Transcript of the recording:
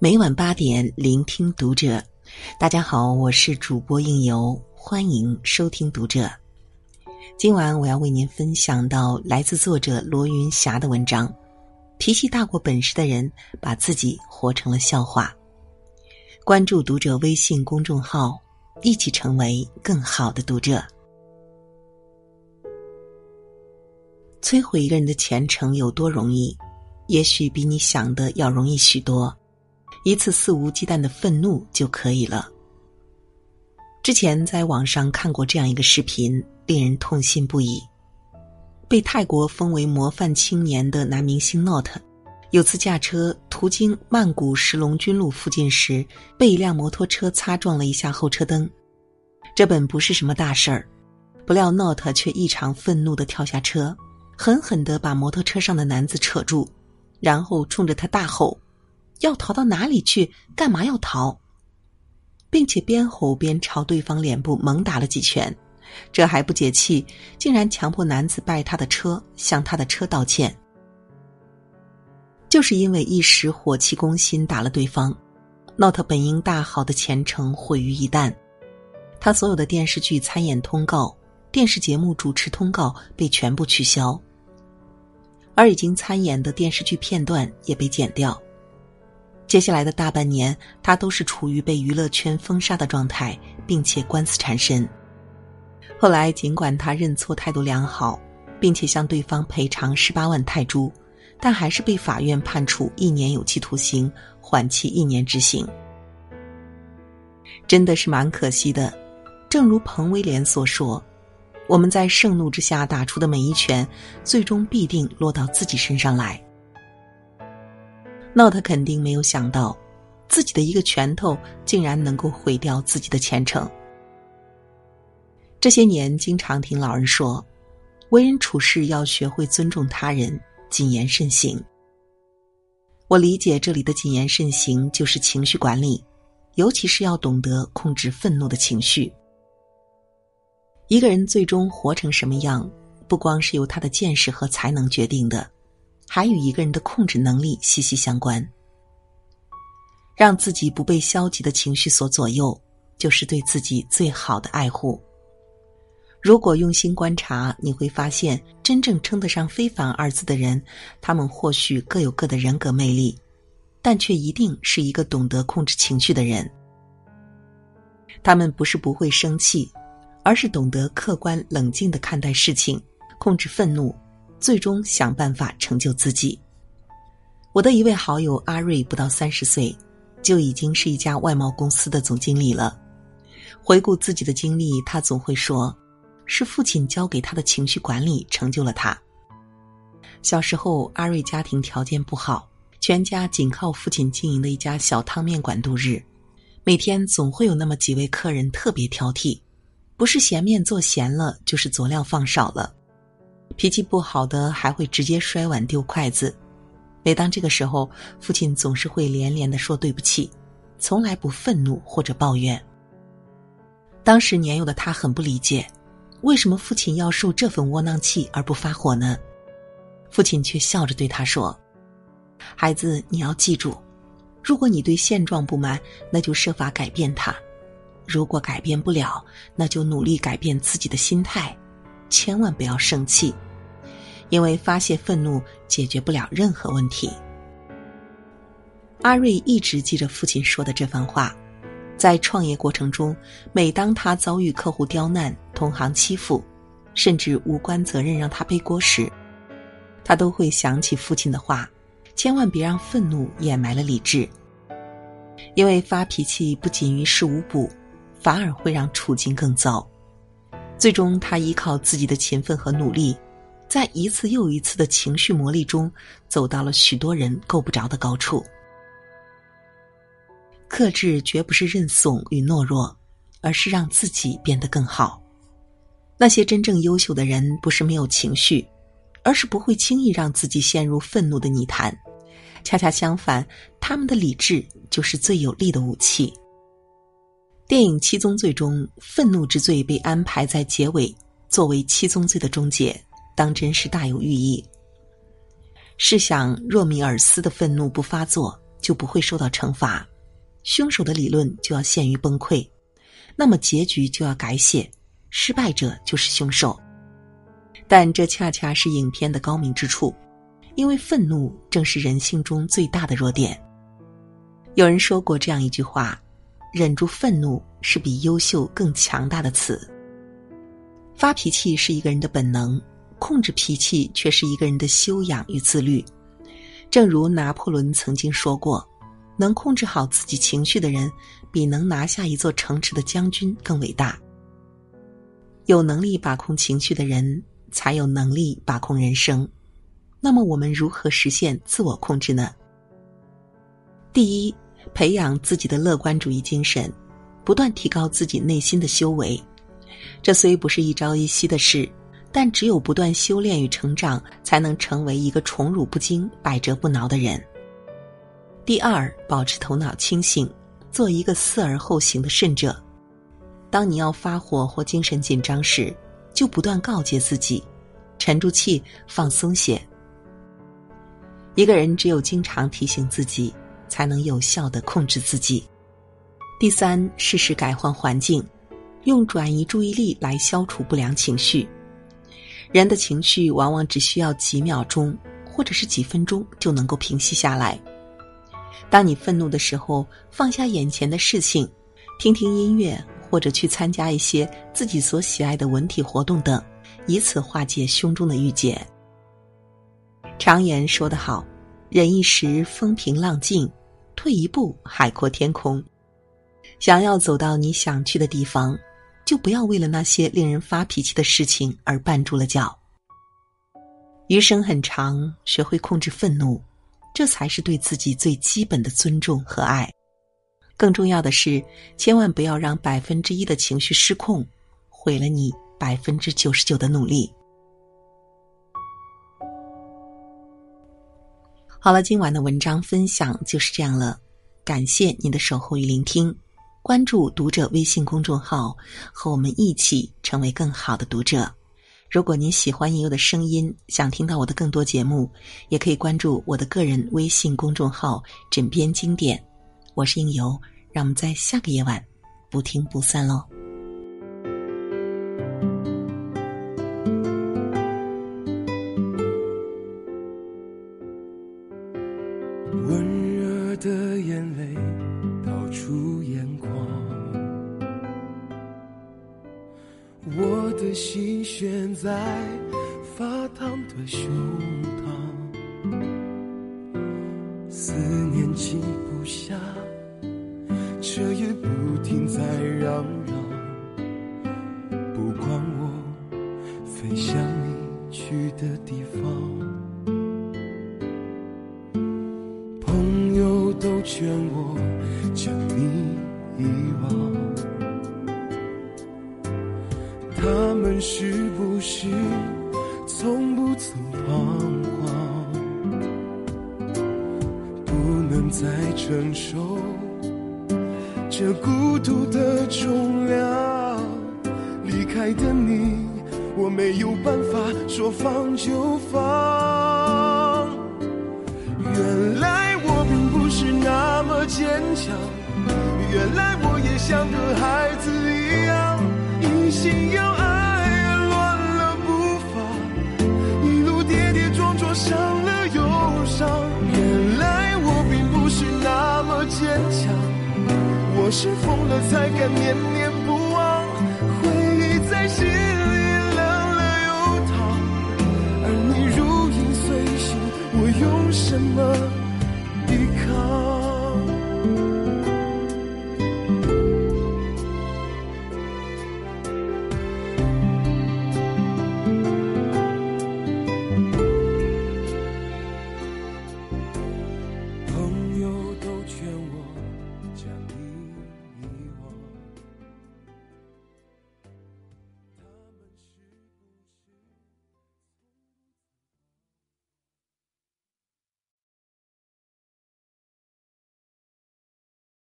每晚八点，聆听读者。大家好，我是主播应由，欢迎收听读者。今晚我要为您分享到来自作者罗云霞的文章：脾气大过本事的人，把自己活成了笑话。关注读者微信公众号，一起成为更好的读者。摧毁一个人的前程有多容易？也许比你想的要容易许多，一次肆无忌惮的愤怒就可以了。之前在网上看过这样一个视频，令人痛心不已。被泰国封为模范青年的男明星 Not，有次驾车途经曼谷石龙军路附近时，被一辆摩托车擦撞了一下后车灯。这本不是什么大事儿，不料 Not 却异常愤怒的跳下车，狠狠的把摩托车上的男子扯住。然后冲着他大吼：“要逃到哪里去？干嘛要逃？”并且边吼边朝对方脸部猛打了几拳。这还不解气，竟然强迫男子拜他的车，向他的车道歉。就是因为一时火气攻心打了对方，闹他本应大好的前程毁于一旦。他所有的电视剧参演通告、电视节目主持通告被全部取消。而已经参演的电视剧片段也被剪掉。接下来的大半年，他都是处于被娱乐圈封杀的状态，并且官司缠身。后来，尽管他认错态度良好，并且向对方赔偿十八万泰铢，但还是被法院判处一年有期徒刑，缓期一年执行。真的是蛮可惜的。正如彭威廉所说。我们在盛怒之下打出的每一拳，最终必定落到自己身上来。闹他肯定没有想到，自己的一个拳头竟然能够毁掉自己的前程。这些年，经常听老人说，为人处事要学会尊重他人，谨言慎行。我理解这里的谨言慎行，就是情绪管理，尤其是要懂得控制愤怒的情绪。一个人最终活成什么样，不光是由他的见识和才能决定的，还与一个人的控制能力息息相关。让自己不被消极的情绪所左右，就是对自己最好的爱护。如果用心观察，你会发现，真正称得上非凡二字的人，他们或许各有各的人格魅力，但却一定是一个懂得控制情绪的人。他们不是不会生气。而是懂得客观冷静的看待事情，控制愤怒，最终想办法成就自己。我的一位好友阿瑞不到三十岁，就已经是一家外贸公司的总经理了。回顾自己的经历，他总会说，是父亲教给他的情绪管理成就了他。小时候，阿瑞家庭条件不好，全家仅靠父亲经营的一家小汤面馆度日，每天总会有那么几位客人特别挑剔。不是咸面做咸了，就是佐料放少了。脾气不好的还会直接摔碗丢筷子。每当这个时候，父亲总是会连连的说对不起，从来不愤怒或者抱怨。当时年幼的他很不理解，为什么父亲要受这份窝囊气而不发火呢？父亲却笑着对他说：“孩子，你要记住，如果你对现状不满，那就设法改变它。”如果改变不了，那就努力改变自己的心态，千万不要生气，因为发泄愤怒解决不了任何问题。阿瑞一直记着父亲说的这番话，在创业过程中，每当他遭遇客户刁难、同行欺负，甚至无关责任让他背锅时，他都会想起父亲的话：千万别让愤怒掩埋了理智，因为发脾气不仅于事无补。反而会让处境更糟。最终，他依靠自己的勤奋和努力，在一次又一次的情绪磨砺中，走到了许多人够不着的高处。克制绝不是认怂与懦弱，而是让自己变得更好。那些真正优秀的人，不是没有情绪，而是不会轻易让自己陷入愤怒的泥潭。恰恰相反，他们的理智就是最有力的武器。电影《七宗罪》中，愤怒之罪被安排在结尾，作为七宗罪的终结，当真是大有寓意。试想，若米尔斯的愤怒不发作，就不会受到惩罚，凶手的理论就要陷于崩溃，那么结局就要改写，失败者就是凶手。但这恰恰是影片的高明之处，因为愤怒正是人性中最大的弱点。有人说过这样一句话：“忍住愤怒是比优秀更强大的词。”发脾气是一个人的本能，控制脾气却是一个人的修养与自律。正如拿破仑曾经说过：“能控制好自己情绪的人，比能拿下一座城池的将军更伟大。”有能力把控情绪的人，才有能力把控人生。那么，我们如何实现自我控制呢？第一，培养自己的乐观主义精神，不断提高自己内心的修为。这虽不是一朝一夕的事。但只有不断修炼与成长，才能成为一个宠辱不惊、百折不挠的人。第二，保持头脑清醒，做一个思而后行的慎者。当你要发火或精神紧张时，就不断告诫自己：沉住气，放松些。一个人只有经常提醒自己，才能有效的控制自己。第三，适时改换环境，用转移注意力来消除不良情绪。人的情绪往往只需要几秒钟，或者是几分钟就能够平息下来。当你愤怒的时候，放下眼前的事情，听听音乐，或者去参加一些自己所喜爱的文体活动等，以此化解胸中的郁结。常言说得好：“忍一时，风平浪静；退一步，海阔天空。”想要走到你想去的地方。就不要为了那些令人发脾气的事情而绊住了脚。余生很长，学会控制愤怒，这才是对自己最基本的尊重和爱。更重要的是，千万不要让百分之一的情绪失控，毁了你百分之九十九的努力。好了，今晚的文章分享就是这样了，感谢您的守候与聆听。关注读者微信公众号，和我们一起成为更好的读者。如果您喜欢应由的声音，想听到我的更多节目，也可以关注我的个人微信公众号“枕边经典”。我是应由，让我们在下个夜晚不听不散喽。胸膛，思念静不下，彻夜不停在嚷嚷，不管我飞向你去的地方，朋友都劝我将你遗忘。他们是不是从不曾彷徨？不能再承受这孤独的重量。离开的你，我没有办法说放就放。原来我并不是那么坚强，原来我也像个孩子一样，一心要。是疯了才敢念念不忘？回忆在心里冷了又烫，而你如影随形，我用什么抵抗？